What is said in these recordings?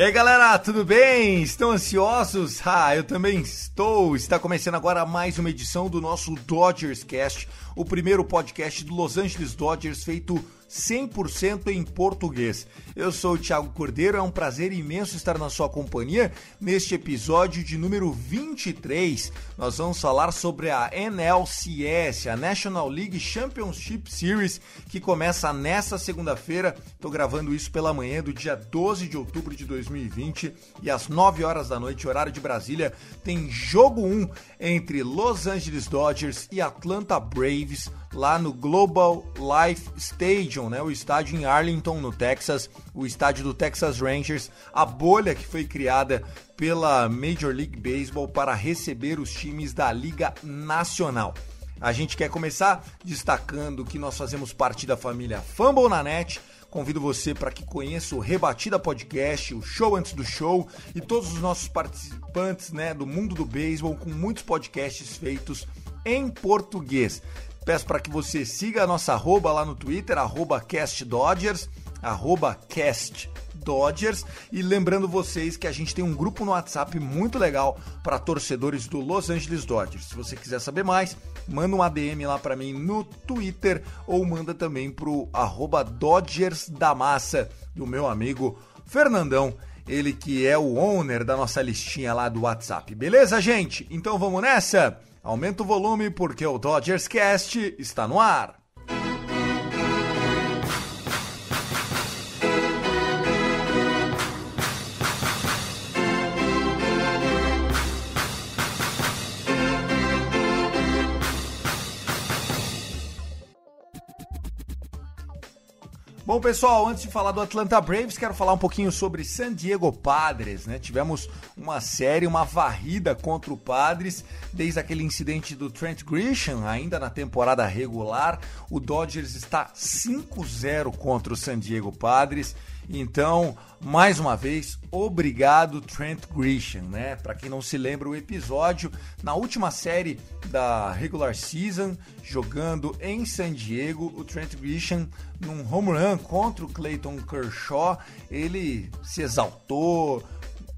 E aí galera, tudo bem? Estão ansiosos? Ah, eu também estou. Está começando agora mais uma edição do nosso Dodgers Cast, o primeiro podcast do Los Angeles Dodgers feito 100% em português. Eu sou o Thiago Cordeiro, é um prazer imenso estar na sua companhia neste episódio de número 23. Nós vamos falar sobre a NLCS, a National League Championship Series, que começa nesta segunda-feira. Estou gravando isso pela manhã do dia 12 de outubro de 2020 e às 9 horas da noite, horário de Brasília, tem jogo 1 entre Los Angeles Dodgers e Atlanta Braves lá no Global Life Stadium, né? O estádio em Arlington, no Texas, o estádio do Texas Rangers, a bolha que foi criada pela Major League Baseball para receber os times da Liga Nacional. A gente quer começar destacando que nós fazemos parte da família Fumble na Net. Convido você para que conheça o Rebatida Podcast, o Show Antes do Show e todos os nossos participantes né, do mundo do beisebol com muitos podcasts feitos em português. Peço para que você siga a nossa arroba lá no Twitter, arroba CastDodgers, arroba CastDodgers. E lembrando vocês que a gente tem um grupo no WhatsApp muito legal para torcedores do Los Angeles Dodgers. Se você quiser saber mais, manda um ADM lá para mim no Twitter ou manda também pro arroba Dodgers da Massa, do meu amigo Fernandão. Ele que é o owner da nossa listinha lá do WhatsApp. Beleza, gente? Então vamos nessa? Aumenta o volume porque o Dodgers Cast está no ar. Bom, pessoal, antes de falar do Atlanta Braves, quero falar um pouquinho sobre San Diego Padres, né? Tivemos uma série, uma varrida contra o Padres, desde aquele incidente do Trent Grisham, ainda na temporada regular. O Dodgers está 5-0 contra o San Diego Padres. Então, mais uma vez, obrigado Trent Grisham, né? Para quem não se lembra o episódio, na última série da regular season, jogando em San Diego, o Trent Grisham num home run contra o Clayton Kershaw, ele se exaltou,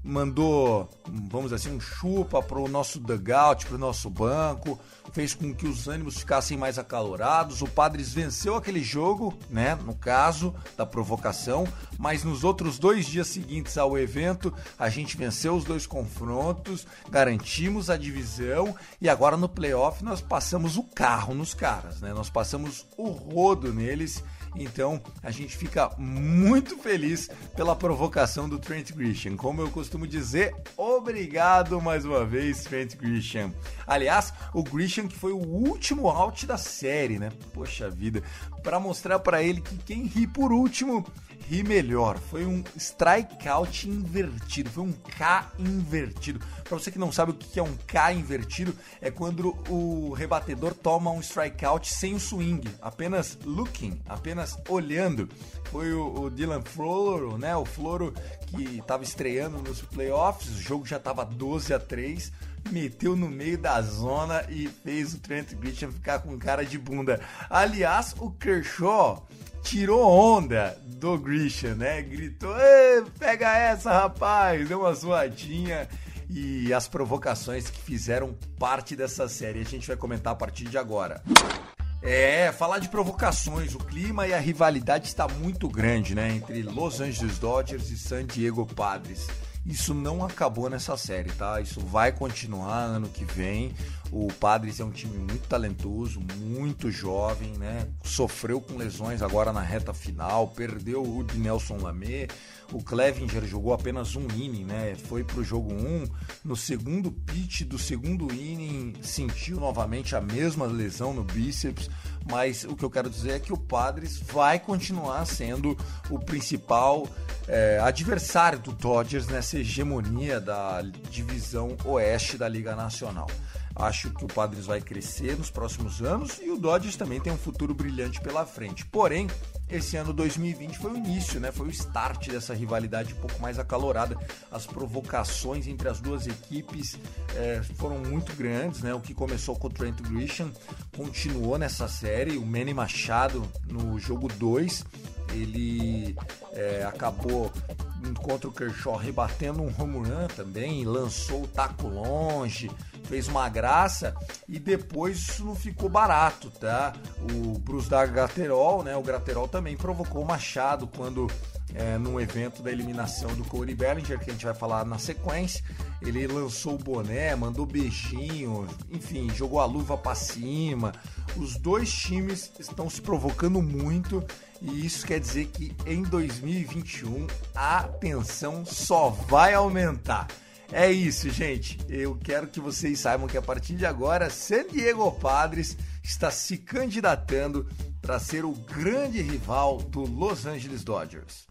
mandou, vamos assim, um chupa para o nosso dugout, para o nosso banco, fez com que os ânimos ficassem mais acalorados. O Padres venceu aquele jogo, né? No caso da provocação, mas nos outros dois dias seguintes ao evento, a gente venceu os dois confrontos, garantimos a divisão e agora no playoff nós passamos o carro nos caras, né? Nós passamos o rodo neles. Então a gente fica muito feliz pela provocação do Trent Grisham. Como eu costumo dizer, obrigado mais uma vez, Trent Grisham. Aliás, o Grisham que foi o último out da série, né? Poxa vida, para mostrar para ele que quem ri por último ri melhor. Foi um strikeout invertido, foi um K invertido. Para você que não sabe o que é um K invertido, é quando o rebatedor toma um strikeout sem o swing, apenas looking, apenas olhando. Foi o, o Dylan Floro, né? O Floro que estava estreando nos playoffs, o jogo já estava 12 a 3 meteu no meio da zona e fez o Trent Grisham ficar com cara de bunda. Aliás, o Kershaw tirou onda do Grisham, né? Gritou: pega essa, rapaz! Deu uma zoadinha. E as provocações que fizeram parte dessa série a gente vai comentar a partir de agora. É, falar de provocações, o clima e a rivalidade está muito grande, né, entre Los Angeles Dodgers e San Diego Padres. Isso não acabou nessa série, tá? Isso vai continuar ano que vem. O Padres é um time muito talentoso, muito jovem, né? Sofreu com lesões agora na reta final, perdeu o Nelson Lamé. O Clevinger jogou apenas um inning, né? Foi pro jogo 1. Um. No segundo pitch do segundo inning, sentiu novamente a mesma lesão no bíceps. Mas o que eu quero dizer é que o Padres vai continuar sendo o principal é, adversário do Dodgers nessa hegemonia da divisão oeste da Liga Nacional. Acho que o Padres vai crescer nos próximos anos e o Dodgers também tem um futuro brilhante pela frente. Porém, esse ano 2020 foi o início, né? Foi o start dessa rivalidade um pouco mais acalorada. As provocações entre as duas equipes é, foram muito grandes, né? O que começou com o Trent Grisham continuou nessa série. O Manny Machado no jogo 2 ele é, acabou contra o Kershaw rebatendo um home run também, lançou o taco longe, fez uma graça e depois isso não ficou barato, tá? O Bruce da Graterol, né? O Graterol também provocou o Machado quando é, num evento da eliminação do Corey Bellinger, que a gente vai falar na sequência. Ele lançou o boné, mandou beijinho, enfim, jogou a luva para cima. Os dois times estão se provocando muito e isso quer dizer que em 2021 a tensão só vai aumentar. É isso, gente. Eu quero que vocês saibam que a partir de agora, San Diego Padres está se candidatando para ser o grande rival do Los Angeles Dodgers.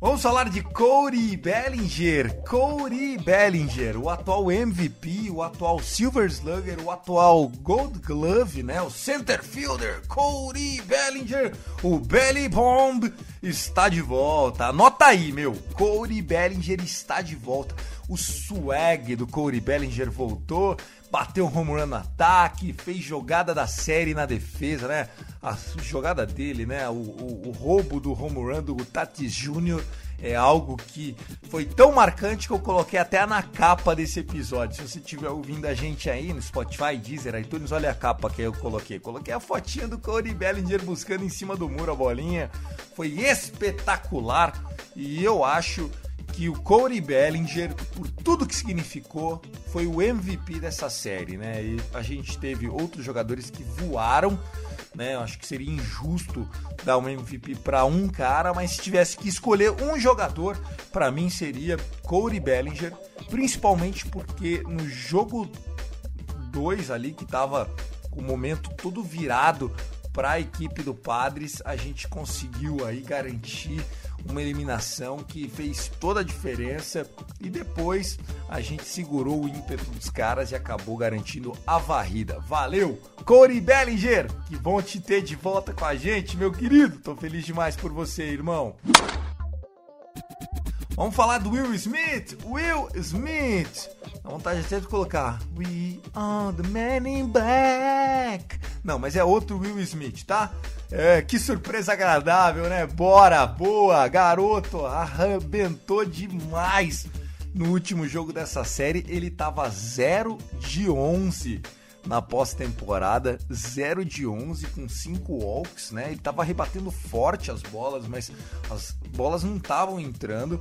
Vamos falar de Cody Bellinger. Cody Bellinger, o atual MVP, o atual Silver Slugger, o atual Gold Glove, né? O center fielder Cody Bellinger, o Belly Bomb está de volta. Anota aí, meu. Cody Bellinger está de volta. O swag do Cody Bellinger voltou bateu home run no ataque, fez jogada da série na defesa, né? A jogada dele, né? O, o, o roubo do home run do Tatis Jr. é algo que foi tão marcante que eu coloquei até na capa desse episódio. Se você estiver ouvindo a gente aí no Spotify, Deezer, iTunes, olha a capa que eu coloquei. Coloquei a fotinha do Cody Bellinger buscando em cima do muro a bolinha. Foi espetacular e eu acho que o Corey Bellinger, por tudo que significou, foi o MVP dessa série, né? E a gente teve outros jogadores que voaram, né? Eu acho que seria injusto dar um MVP para um cara, mas se tivesse que escolher um jogador, para mim seria Corey Bellinger, principalmente porque no jogo 2 ali que tava com o momento todo virado para a equipe do Padres, a gente conseguiu aí garantir uma eliminação que fez toda a diferença e depois a gente segurou o ímpeto dos caras e acabou garantindo a varrida. Valeu, Corey Bellinger! Que bom te ter de volta com a gente, meu querido. Tô feliz demais por você, irmão. Vamos falar do Will Smith. Will Smith. A vontade até de colocar We are the man in black. Não, mas é outro Will Smith, tá? É, que surpresa agradável, né? Bora, boa, garoto, arrebentou demais no último jogo dessa série. Ele tava 0 de 11 na pós-temporada, 0 de 11 com 5 walks, né? Ele tava rebatendo forte as bolas, mas as bolas não estavam entrando.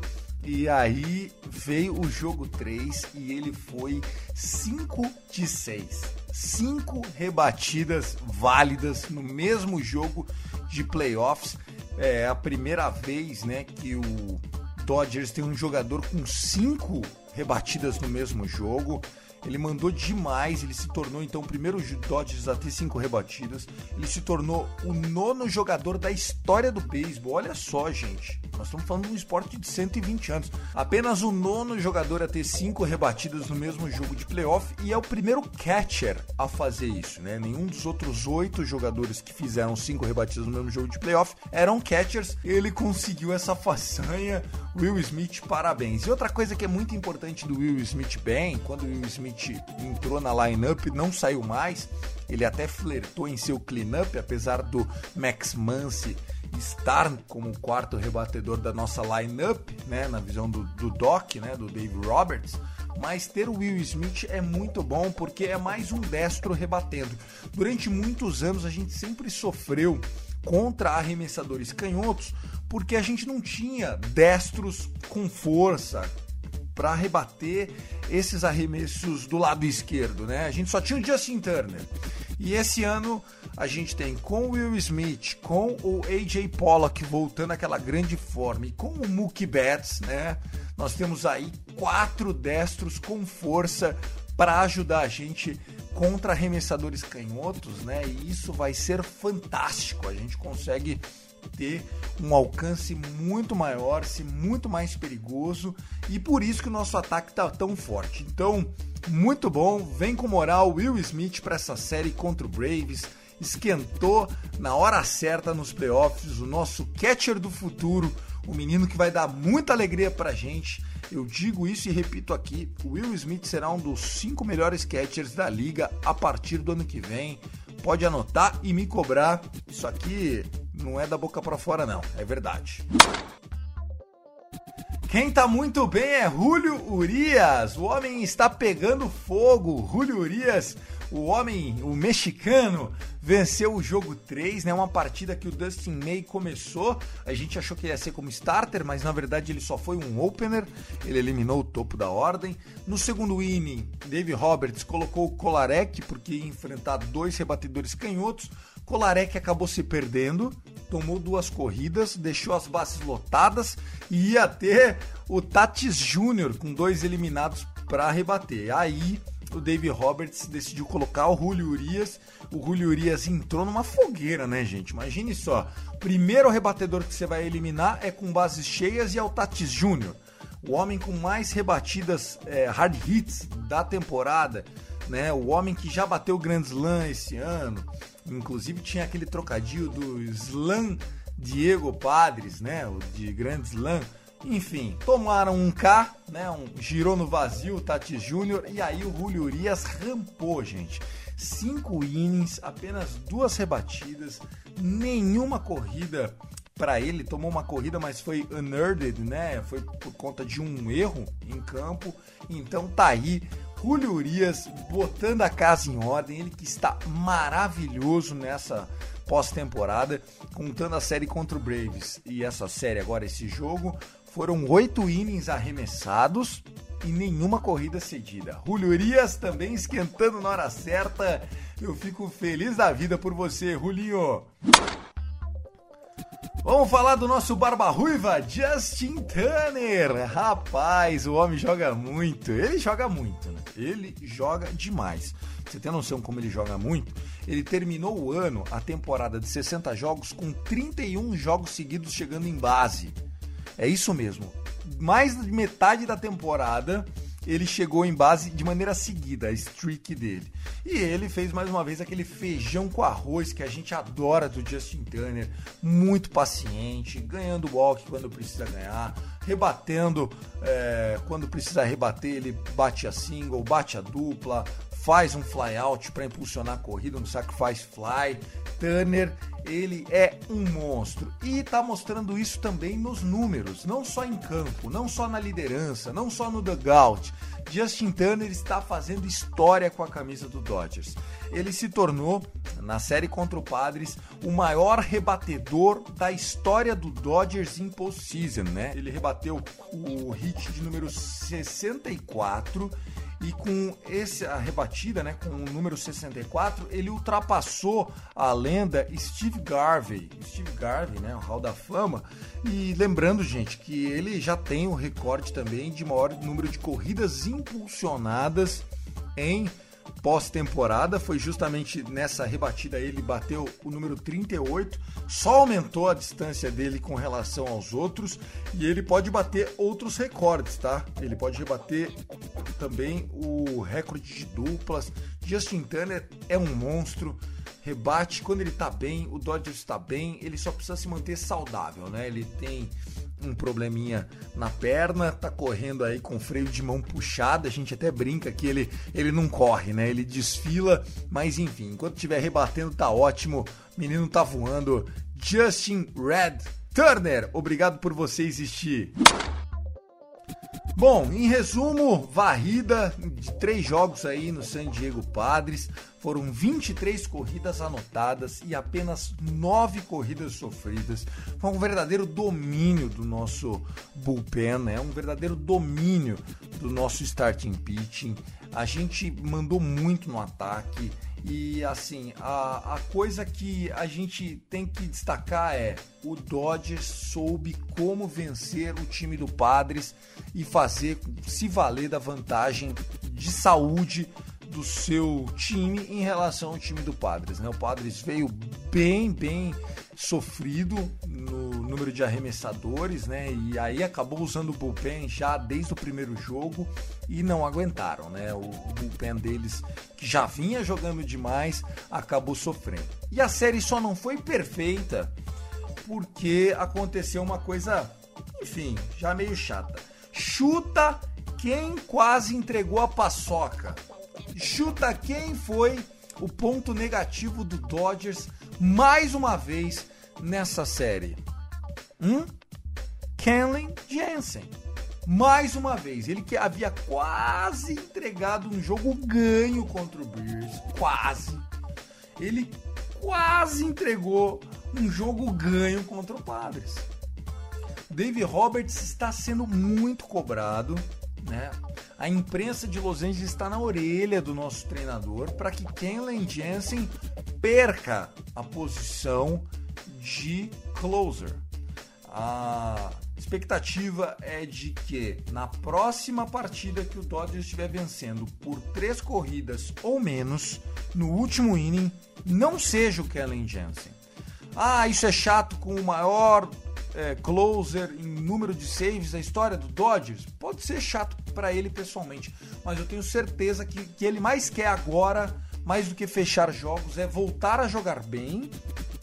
E aí veio o jogo 3 e ele foi 5 de 6. 5 rebatidas válidas no mesmo jogo de playoffs. É a primeira vez né, que o Dodgers tem um jogador com 5 rebatidas no mesmo jogo. Ele mandou demais, ele se tornou então o primeiro Dodgers a ter cinco rebatidas. Ele se tornou o nono jogador da história do beisebol. Olha só, gente. Nós estamos falando de um esporte de 120 anos. Apenas o nono jogador a ter cinco rebatidas no mesmo jogo de playoff e é o primeiro catcher a fazer isso, né? Nenhum dos outros oito jogadores que fizeram cinco rebatidas no mesmo jogo de playoff eram catchers. Ele conseguiu essa façanha. Will Smith, parabéns. E outra coisa que é muito importante do Will Smith bem, quando o Will Smith entrou na lineup, não saiu mais. Ele até flertou em seu cleanup, apesar do Max Muncy estar como quarto rebatedor da nossa lineup, né, na visão do, do Doc, né, do Dave Roberts. mas ter o Will Smith é muito bom porque é mais um destro rebatendo. Durante muitos anos a gente sempre sofreu contra arremessadores canhotos porque a gente não tinha destros com força para rebater esses arremessos do lado esquerdo, né? A gente só tinha o Justin Turner. E esse ano a gente tem com o Will Smith, com o AJ Pollock voltando àquela grande forma e com o Mookie Betts, né? Nós temos aí quatro destros com força para ajudar a gente contra arremessadores canhotos, né? E isso vai ser fantástico. A gente consegue ter um alcance muito maior, ser muito mais perigoso e por isso que o nosso ataque está tão forte. Então, muito bom, vem com moral Will Smith para essa série contra o Braves. Esquentou na hora certa nos playoffs o nosso catcher do futuro, o menino que vai dar muita alegria pra gente. Eu digo isso e repito aqui: Will Smith será um dos cinco melhores catchers da liga a partir do ano que vem. Pode anotar e me cobrar. Isso aqui não é da boca para fora, não. É verdade. Quem tá muito bem é Julio Urias. O homem está pegando fogo. Julio Urias, o homem, o mexicano, venceu o jogo 3, né? Uma partida que o Dustin May começou. A gente achou que ia ser como starter, mas na verdade ele só foi um opener. Ele eliminou o topo da ordem. No segundo inning, Dave Roberts colocou o Kolarek porque ia enfrentar dois rebatedores canhotos. Kolarek acabou se perdendo, tomou duas corridas, deixou as bases lotadas e ia ter o Tatis Júnior com dois eliminados para rebater. Aí o Dave Roberts decidiu colocar o Julio Urias. O Julio Urias entrou numa fogueira, né, gente? Imagine só. Primeiro rebatedor que você vai eliminar é com bases cheias e é o Tatis Júnior. O homem com mais rebatidas é, hard hits da temporada, né? O homem que já bateu Grand Slam esse ano. Inclusive tinha aquele trocadilho do Slam Diego Padres, né? O de Grand Slam. Enfim, tomaram um K, né? Um, girou no vazio Tati Júnior e aí o Julio Urias rampou, gente. Cinco innings, apenas duas rebatidas, nenhuma corrida para ele. Tomou uma corrida, mas foi unerded, né? Foi por conta de um erro em campo. Então tá aí Julio Urias botando a casa em ordem, ele que está maravilhoso nessa pós-temporada, contando a série contra o Braves e essa série agora, esse jogo, foram oito innings arremessados e nenhuma corrida cedida. Julio também esquentando na hora certa. Eu fico feliz da vida por você, Julinho. Vamos falar do nosso Barba Ruiva, Justin Turner. Rapaz, o homem joga muito. Ele joga muito, né? Ele joga demais. Você tem noção como ele joga muito? Ele terminou o ano, a temporada de 60 jogos, com 31 jogos seguidos chegando em base. É isso mesmo. Mais de metade da temporada ele chegou em base de maneira seguida, a streak dele. E ele fez mais uma vez aquele feijão com arroz que a gente adora do Justin Turner, muito paciente, ganhando walk quando precisa ganhar, rebatendo é, quando precisa rebater, ele bate a single, bate a dupla, faz um fly out para impulsionar a corrida no sacrifice fly. Turner, ele é um monstro e está mostrando isso também nos números, não só em campo, não só na liderança, não só no dugout. Justin Turner está fazendo história com a camisa do Dodgers. Ele se tornou, na série contra o Padres, o maior rebatedor da história do Dodgers em postseason, né? Ele rebateu o hit de número 64 e com essa rebatida, né, com o número 64, ele ultrapassou a lenda Steve Garvey. Steve Garvey, né, o Hall da Fama. E lembrando, gente, que ele já tem o recorde também de maior número de corridas impulsionadas em pós-temporada. Foi justamente nessa rebatida ele bateu o número 38, só aumentou a distância dele com relação aos outros e ele pode bater outros recordes, tá? Ele pode rebater também o recorde de duplas. Justin Turner é um monstro. Rebate quando ele tá bem, o Dodgers está bem, ele só precisa se manter saudável, né? Ele tem um probleminha na perna, tá correndo aí com freio de mão puxado. A gente até brinca que ele, ele não corre, né? Ele desfila, mas enfim, enquanto estiver rebatendo, tá ótimo. Menino tá voando. Justin Red Turner, obrigado por você existir. Bom, em resumo, varrida de três jogos aí no San Diego Padres. Foram 23 corridas anotadas e apenas 9 corridas sofridas. Foi um verdadeiro domínio do nosso bullpen, né? um verdadeiro domínio do nosso starting pitching. A gente mandou muito no ataque. E assim, a, a coisa que a gente tem que destacar é o Dodgers soube como vencer o time do Padres e fazer se valer da vantagem de saúde do seu time em relação ao time do Padres. Né? O Padres veio bem, bem sofrido no número de arremessadores, né? E aí acabou usando o bullpen já desde o primeiro jogo e não aguentaram, né? O bullpen deles, que já vinha jogando demais, acabou sofrendo. E a série só não foi perfeita porque aconteceu uma coisa, enfim, já meio chata. Chuta quem quase entregou a paçoca. Chuta quem foi o ponto negativo do Dodgers mais uma vez nessa série. Hum? Kenley Jensen. Mais uma vez, ele que havia quase entregado um jogo ganho contra o Bears, quase. Ele quase entregou um jogo ganho contra o Padres. Dave Roberts está sendo muito cobrado, né? A imprensa de Los Angeles está na orelha do nosso treinador para que Kenley Jensen perca a posição de closer. A expectativa é de que na próxima partida que o Dodgers estiver vencendo por três corridas ou menos no último inning, não seja o Kellen Jensen. Ah, isso é chato com o maior é, closer em número de saves da história do Dodgers? Pode ser chato para ele pessoalmente, mas eu tenho certeza que que ele mais quer agora, mais do que fechar jogos, é voltar a jogar bem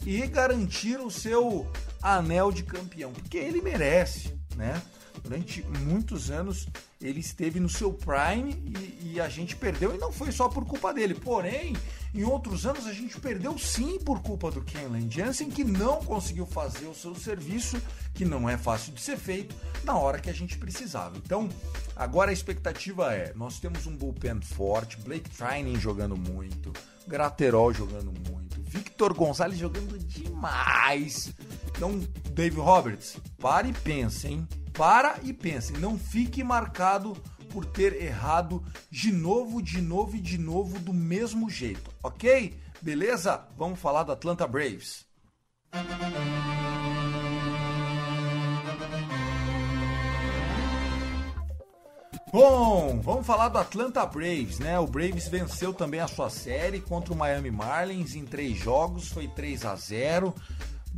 e garantir o seu anel de campeão, porque ele merece, né? Durante muitos anos ele esteve no seu prime e, e, a gente perdeu, e não foi só por culpa dele. Porém, em outros anos a gente perdeu sim por culpa do Kenley Jansen, que não conseguiu fazer o seu serviço, que não é fácil de ser feito, na hora que a gente precisava. Então, agora a expectativa é: nós temos um bullpen forte, Blake Trining jogando muito, Graterol jogando muito, Victor Gonzalez jogando demais. Então, Dave Roberts, pare e pense, hein? Para e pense, não fique marcado por ter errado de novo, de novo e de novo do mesmo jeito, ok? Beleza? Vamos falar do Atlanta Braves. Bom, vamos falar do Atlanta Braves, né? O Braves venceu também a sua série contra o Miami Marlins em três jogos, foi 3 a 0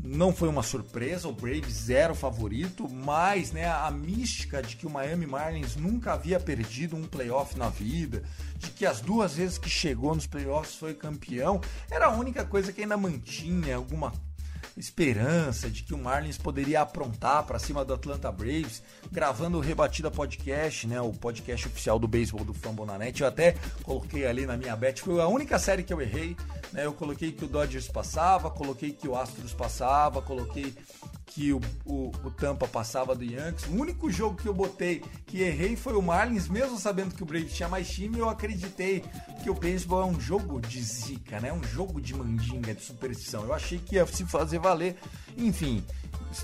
não foi uma surpresa, o Braves era o favorito, mas né, a mística de que o Miami Marlins nunca havia perdido um playoff na vida, de que as duas vezes que chegou nos playoffs foi campeão, era a única coisa que ainda mantinha alguma esperança de que o Marlins poderia aprontar para cima do Atlanta Braves, gravando o Rebatida Podcast, né, o podcast oficial do beisebol do Fambonanet. Eu até coloquei ali na minha bet, foi a única série que eu errei, né? Eu coloquei que o Dodgers passava, coloquei que o Astros passava, coloquei que o, o, o, Tampa passava do Yankees. O único jogo que eu botei que errei foi o Marlins, mesmo sabendo que o Braves tinha mais time, eu acreditei que o beisebol é um jogo de zica, né? Um jogo de mandinga, de superstição. Eu achei que ia se fazer valer. Enfim,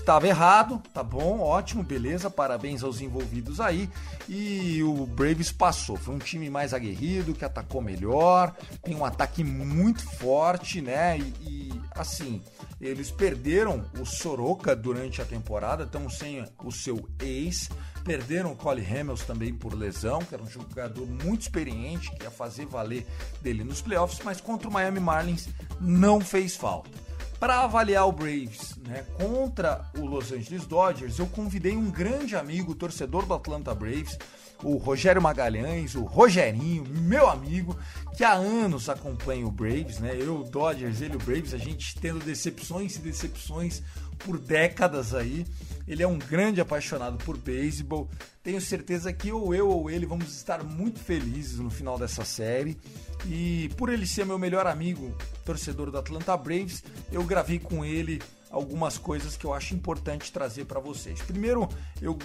estava errado, tá bom, ótimo, beleza, parabéns aos envolvidos aí. E o Braves passou, foi um time mais aguerrido, que atacou melhor, tem um ataque muito forte, né? E, e assim, eles perderam o Soroka durante a temporada, estão sem o seu ex. Perderam o Cole Hamels também por lesão, que era um jogador muito experiente, que ia fazer valer dele nos playoffs, mas contra o Miami Marlins não fez falta. Para avaliar o Braves né, contra o Los Angeles Dodgers, eu convidei um grande amigo, torcedor do Atlanta Braves, o Rogério Magalhães, o Rogerinho, meu amigo, que há anos acompanha o Braves, né? Eu, o Dodgers, ele o Braves, a gente tendo decepções e decepções por décadas aí. Ele é um grande apaixonado por beisebol. Tenho certeza que ou eu ou ele vamos estar muito felizes no final dessa série. E por ele ser meu melhor amigo, torcedor do Atlanta Braves, eu gravei com ele algumas coisas que eu acho importante trazer para vocês. Primeiro, eu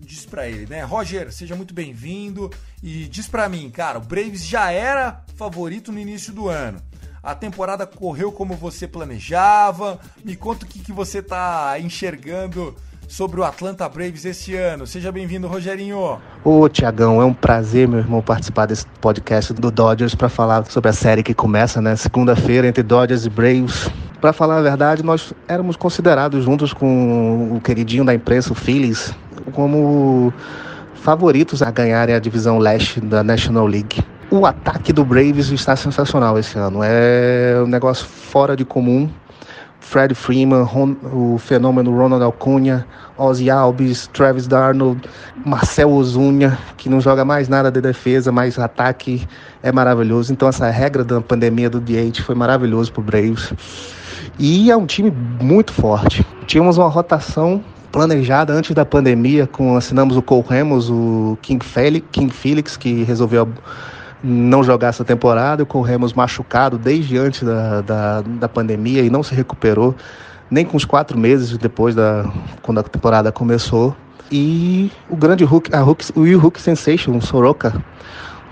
disse pra ele, né? Roger, seja muito bem-vindo e diz pra mim, cara, o Braves já era favorito no início do ano. A temporada correu como você planejava. Me conta o que, que você tá enxergando sobre o Atlanta Braves esse ano. Seja bem-vindo, Rogerinho. Ô, Tiagão, é um prazer, meu irmão, participar desse podcast do Dodgers para falar sobre a série que começa, né? Segunda-feira entre Dodgers e Braves. Para falar a verdade, nós éramos considerados juntos com o queridinho da imprensa, o Phillies, como favoritos a ganharem a divisão leste da National League. O ataque do Braves está sensacional esse ano. É um negócio fora de comum. Fred Freeman, Ron, o fenômeno Ronald Acuna, Ozzy Alves, Travis Darnold, Marcel Ozunha, que não joga mais nada de defesa, mas ataque é maravilhoso. Então essa regra da pandemia do DH foi maravilhoso para o Braves. E é um time muito forte. Tínhamos uma rotação planejada antes da pandemia, com assinamos o Cole Ramos, o King Felix, King Felix que resolveu não jogar essa temporada, corremos machucado desde antes da, da, da pandemia e não se recuperou, nem com os quatro meses depois da quando a temporada começou. E o grande Hulk, a Hulk, o Hulk Sensation, o Soroka,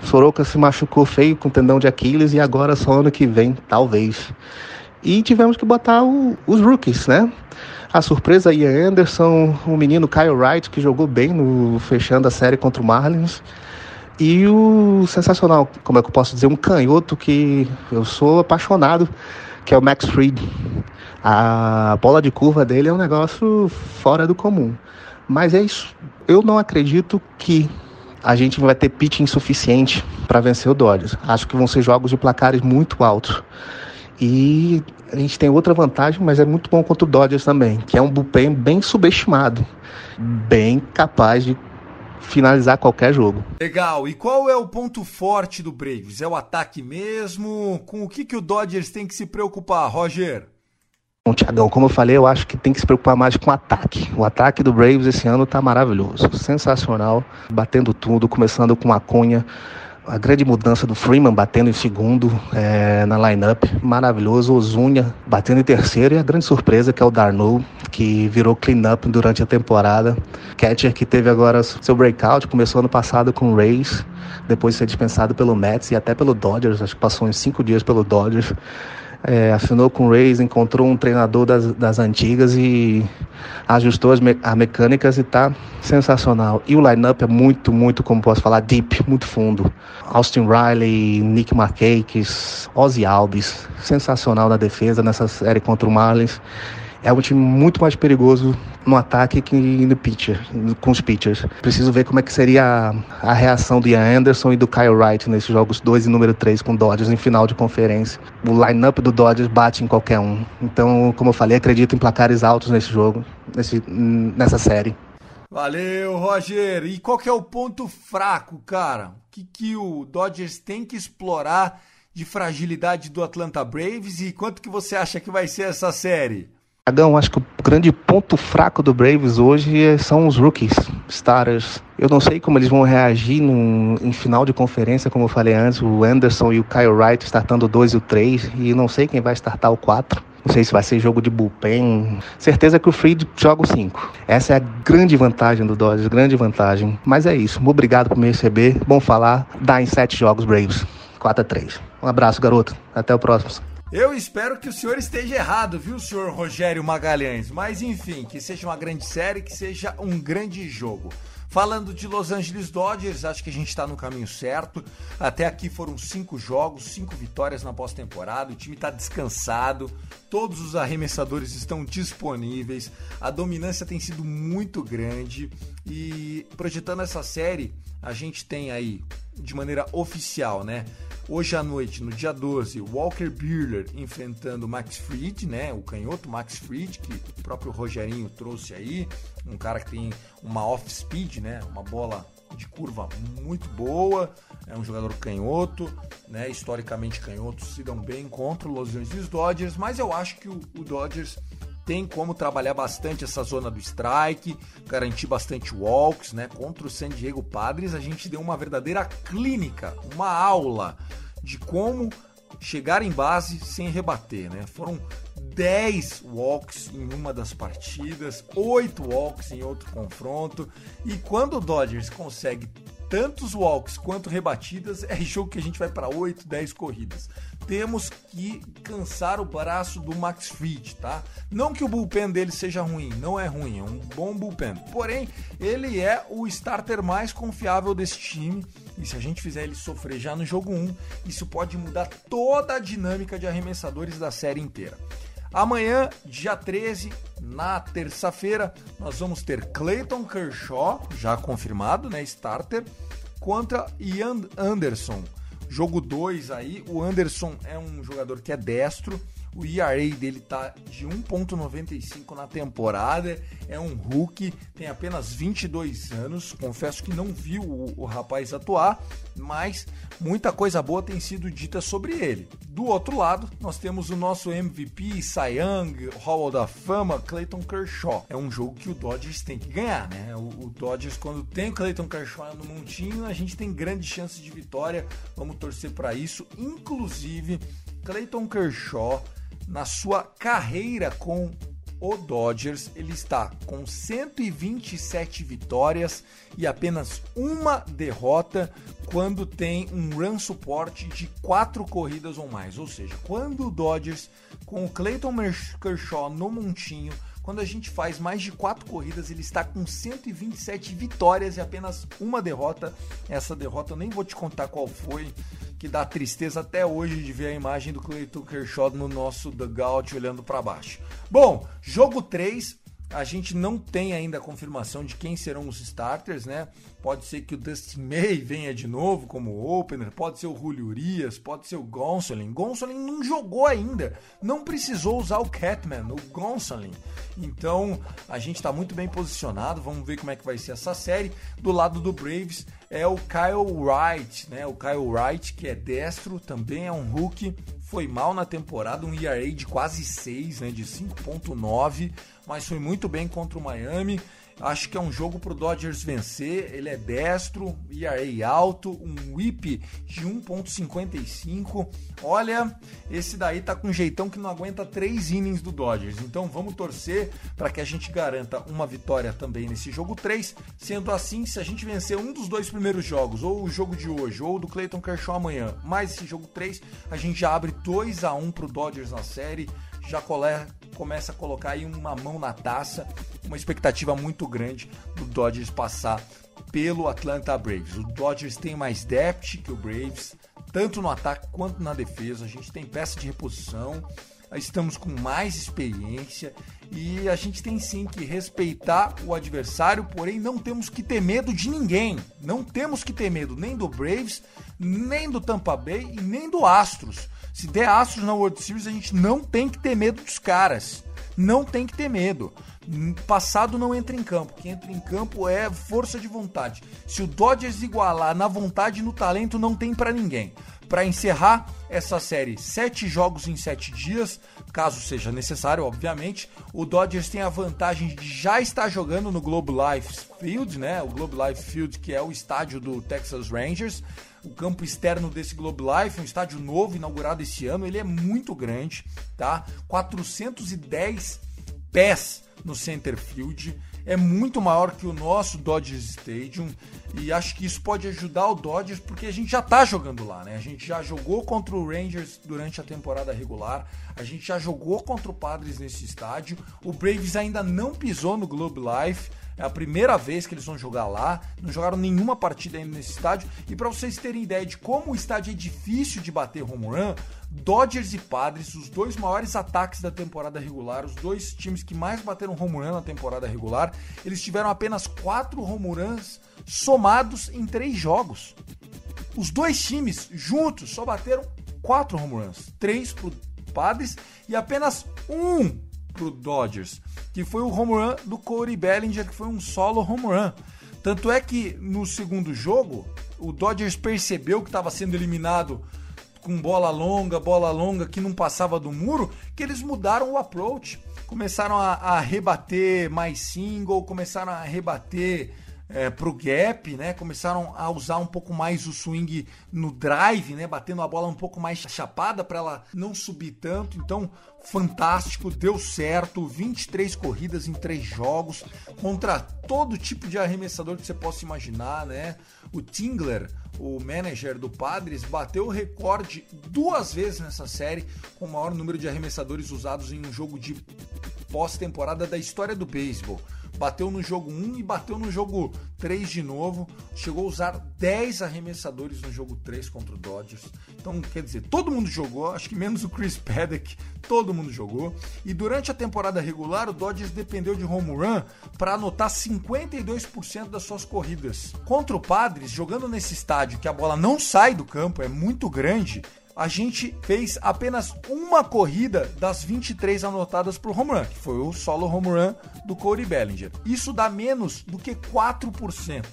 Soroka se machucou feio com tendão de Aquiles e agora só ano que vem, talvez. E tivemos que botar o, os rookies, né? A surpresa aí é Anderson, o menino Kyle Wright, que jogou bem no fechando a série contra o Marlins. E o sensacional, como é que eu posso dizer, um canhoto que eu sou apaixonado, que é o Max Fried. A bola de curva dele é um negócio fora do comum. Mas é isso. Eu não acredito que a gente vai ter pitching suficiente para vencer o Dodgers. Acho que vão ser jogos de placares muito altos. E a gente tem outra vantagem, mas é muito bom contra o Dodgers também, que é um bullpen bem subestimado, bem capaz de finalizar qualquer jogo. Legal. E qual é o ponto forte do Braves? É o ataque mesmo? Com o que, que o Dodgers tem que se preocupar, Roger? Bom, Tiagão, como eu falei, eu acho que tem que se preocupar mais com o ataque. O ataque do Braves esse ano tá maravilhoso, sensacional, batendo tudo, começando com a Cunha, a grande mudança do Freeman batendo em segundo é, na lineup, maravilhoso. Ozunha batendo em terceiro e a grande surpresa que é o Darno, que virou clean-up durante a temporada. Catcher que teve agora seu breakout, começou ano passado com o Rays, depois de ser dispensado pelo Mets e até pelo Dodgers, acho que passou uns cinco dias pelo Dodgers é, assinou com o Rays, encontrou um treinador das, das antigas e ajustou as, me as mecânicas e tá sensacional. E o lineup é muito, muito, como posso falar, deep, muito fundo. Austin Riley, Nick Markakis, Ozzy Alves, sensacional na defesa nessa série contra o Marlins é um time muito mais perigoso no ataque que no pitcher, com os pitchers. Preciso ver como é que seria a, a reação do Ian Anderson e do Kyle Wright nesses jogos 2 e número 3 com o Dodgers em final de conferência. O lineup do Dodgers bate em qualquer um. Então, como eu falei, acredito em placares altos nesse jogo, nesse, nessa série. Valeu, Roger. E qual que é o ponto fraco, cara? O que, que o Dodgers tem que explorar de fragilidade do Atlanta Braves e quanto que você acha que vai ser essa série? Dragão, acho que o grande ponto fraco do Braves hoje são os rookies, starters. Eu não sei como eles vão reagir num, em final de conferência, como eu falei antes, o Anderson e o Kyle Wright startando o 2 e o 3, e não sei quem vai startar o 4. Não sei se vai ser jogo de bullpen. Certeza que o Freed joga o 5. Essa é a grande vantagem do Dodgers, grande vantagem. Mas é isso. Obrigado por me receber. Bom falar. Dá em 7 jogos, Braves. 4 a 3. Um abraço, garoto. Até o próximo. Eu espero que o senhor esteja errado, viu, senhor Rogério Magalhães? Mas enfim, que seja uma grande série, que seja um grande jogo. Falando de Los Angeles Dodgers, acho que a gente está no caminho certo. Até aqui foram cinco jogos, cinco vitórias na pós-temporada. O time está descansado, todos os arremessadores estão disponíveis. A dominância tem sido muito grande e projetando essa série, a gente tem aí de maneira oficial, né? Hoje à noite, no dia 12, Walker Buehler enfrentando Max Fried, né? O canhoto Max Fried, que o próprio Rogerinho trouxe aí. Um cara que tem uma off-speed, né? Uma bola de curva muito boa. É um jogador canhoto, né? Historicamente canhotos se dão bem contra os Angeles Dodgers, mas eu acho que o, o Dodgers tem como trabalhar bastante essa zona do strike, garantir bastante walks, né? Contra o San Diego Padres, a gente deu uma verdadeira clínica, uma aula de como chegar em base sem rebater, né? Foram 10 walks em uma das partidas, 8 walks em outro confronto. E quando o Dodgers consegue tantos walks quanto rebatidas, é jogo que a gente vai para 8, 10 corridas. Temos que cansar o braço do Max Fried, tá? Não que o bullpen dele seja ruim, não é ruim, é um bom bullpen. Porém, ele é o starter mais confiável desse time. E se a gente fizer ele sofrer já no jogo 1, isso pode mudar toda a dinâmica de arremessadores da série inteira. Amanhã, dia 13, na terça-feira, nós vamos ter Clayton Kershaw, já confirmado, né, starter, contra Ian Anderson. Jogo 2 aí, o Anderson é um jogador que é destro, o ERA dele tá de 1.95 na temporada, é um rookie, tem apenas 22 anos. Confesso que não vi o, o rapaz atuar, mas muita coisa boa tem sido dita sobre ele. Do outro lado, nós temos o nosso MVP, Cy Young, Hall da Fama, Clayton Kershaw. É um jogo que o Dodgers tem que ganhar, né? O, o Dodgers, quando tem o Clayton Kershaw no montinho, a gente tem grandes chances de vitória. Vamos torcer para isso. Inclusive, Clayton Kershaw na sua carreira com o Dodgers, ele está com 127 vitórias e apenas uma derrota quando tem um run support de quatro corridas ou mais. Ou seja, quando o Dodgers, com o Clayton Kershaw no montinho, quando a gente faz mais de quatro corridas, ele está com 127 vitórias e apenas uma derrota. Essa derrota eu nem vou te contar qual foi que dá tristeza até hoje de ver a imagem do Clayton Kershaw no nosso dugout olhando para baixo. Bom, jogo 3, a gente não tem ainda a confirmação de quem serão os starters, né? Pode ser que o Dustin May venha de novo como opener, pode ser o Julio Urias, pode ser o Gonsolin. Gonsolin não jogou ainda, não precisou usar o Catman, o Gonsolin. Então a gente está muito bem posicionado, vamos ver como é que vai ser essa série. Do lado do Braves é o Kyle Wright, né? O Kyle Wright que é destro, também é um rookie, foi mal na temporada, um ERA de quase 6, né? De 5.9, mas foi muito bem contra o Miami. Acho que é um jogo pro Dodgers vencer. Ele é destro, ERA alto, um whip de 1.55. Olha, esse daí tá com um jeitão que não aguenta três innings do Dodgers. Então vamos torcer para que a gente garanta uma vitória também nesse jogo 3. Sendo assim, se a gente vencer um dos dois primeiros jogos, ou o jogo de hoje, ou do Clayton Kershaw amanhã, mais esse jogo 3, a gente já abre 2 a 1 pro Dodgers na série já começa a colocar aí uma mão na taça, uma expectativa muito grande do Dodgers passar pelo Atlanta Braves. O Dodgers tem mais depth que o Braves, tanto no ataque quanto na defesa. A gente tem peça de reposição, estamos com mais experiência e a gente tem sim que respeitar o adversário, porém não temos que ter medo de ninguém. Não temos que ter medo nem do Braves, nem do Tampa Bay e nem do Astros. Se der Astros na World Series, a gente não tem que ter medo dos caras. Não tem que ter medo. Passado não entra em campo. Quem entra em campo é força de vontade. Se o Dodgers igualar na vontade e no talento, não tem para ninguém. Para encerrar essa série, sete jogos em sete dias, caso seja necessário, obviamente. O Dodgers tem a vantagem de já estar jogando no Globe Life Field, né? O Globe Life Field, que é o estádio do Texas Rangers o campo externo desse Globe Life, um estádio novo inaugurado esse ano, ele é muito grande, tá? 410 pés no center field, é muito maior que o nosso Dodgers Stadium e acho que isso pode ajudar o Dodgers porque a gente já tá jogando lá, né? A gente já jogou contra o Rangers durante a temporada regular, a gente já jogou contra o Padres nesse estádio, o Braves ainda não pisou no Globe Life. É a primeira vez que eles vão jogar lá. Não jogaram nenhuma partida ainda nesse estádio. E para vocês terem ideia de como o estádio é difícil de bater home run, Dodgers e Padres, os dois maiores ataques da temporada regular, os dois times que mais bateram home run na temporada regular, eles tiveram apenas quatro home runs somados em três jogos. Os dois times juntos só bateram quatro home runs, três pro Padres e apenas um pro Dodgers, que foi o home run do Corey Bellinger, que foi um solo home run. Tanto é que no segundo jogo, o Dodgers percebeu que estava sendo eliminado com bola longa, bola longa que não passava do muro, que eles mudaram o approach. Começaram a, a rebater mais single, começaram a rebater é, pro gap, né? Começaram a usar um pouco mais o swing no drive, né? Batendo a bola um pouco mais chapada para ela não subir tanto. Então, fantástico, deu certo. 23 corridas em três jogos contra todo tipo de arremessador que você possa imaginar, né? O Tingler, o manager do Padres, bateu o recorde duas vezes nessa série com o maior número de arremessadores usados em um jogo de pós-temporada da história do beisebol bateu no jogo 1 e bateu no jogo 3 de novo. Chegou a usar 10 arremessadores no jogo 3 contra o Dodgers. Então, quer dizer, todo mundo jogou, acho que menos o Chris Paddock, todo mundo jogou. E durante a temporada regular, o Dodgers dependeu de home run para anotar 52% das suas corridas. Contra o Padres, jogando nesse estádio que a bola não sai do campo, é muito grande, a gente fez apenas uma corrida das 23 anotadas por home run, que foi o solo home run do Corey Bellinger. Isso dá menos do que 4%.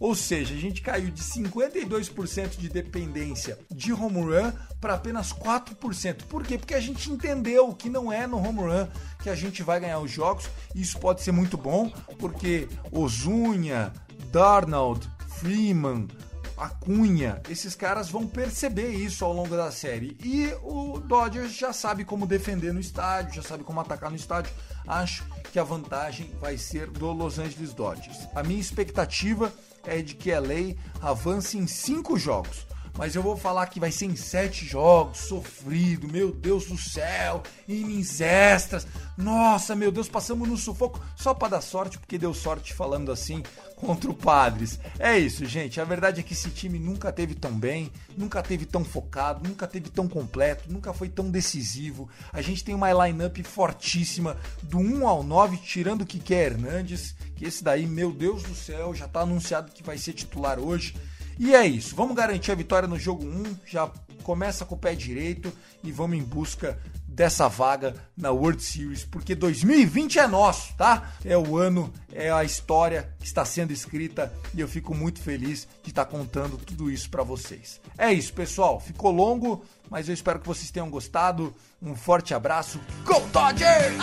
Ou seja, a gente caiu de 52% de dependência de home run para apenas 4%. Por quê? Porque a gente entendeu que não é no home run que a gente vai ganhar os jogos. Isso pode ser muito bom, porque Ozunha, Darnold, Freeman, a Cunha, esses caras vão perceber isso ao longo da série. E o Dodgers já sabe como defender no estádio, já sabe como atacar no estádio. Acho que a vantagem vai ser do Los Angeles Dodgers. A minha expectativa é de que a lei avance em cinco jogos mas eu vou falar que vai ser em sete jogos, sofrido, meu Deus do céu, innings extras. Nossa, meu Deus, passamos no sufoco só para dar sorte, porque deu sorte falando assim contra o Padres. É isso, gente. A verdade é que esse time nunca teve tão bem, nunca teve tão focado, nunca teve tão completo, nunca foi tão decisivo. A gente tem uma lineup fortíssima do 1 ao 9, tirando o Kike Hernandes, que esse daí, meu Deus do céu, já tá anunciado que vai ser titular hoje. E é isso, vamos garantir a vitória no jogo 1, já começa com o pé direito e vamos em busca dessa vaga na World Series, porque 2020 é nosso, tá? É o ano, é a história que está sendo escrita e eu fico muito feliz de estar contando tudo isso para vocês. É isso, pessoal, ficou longo, mas eu espero que vocês tenham gostado. Um forte abraço. Go Dodgers!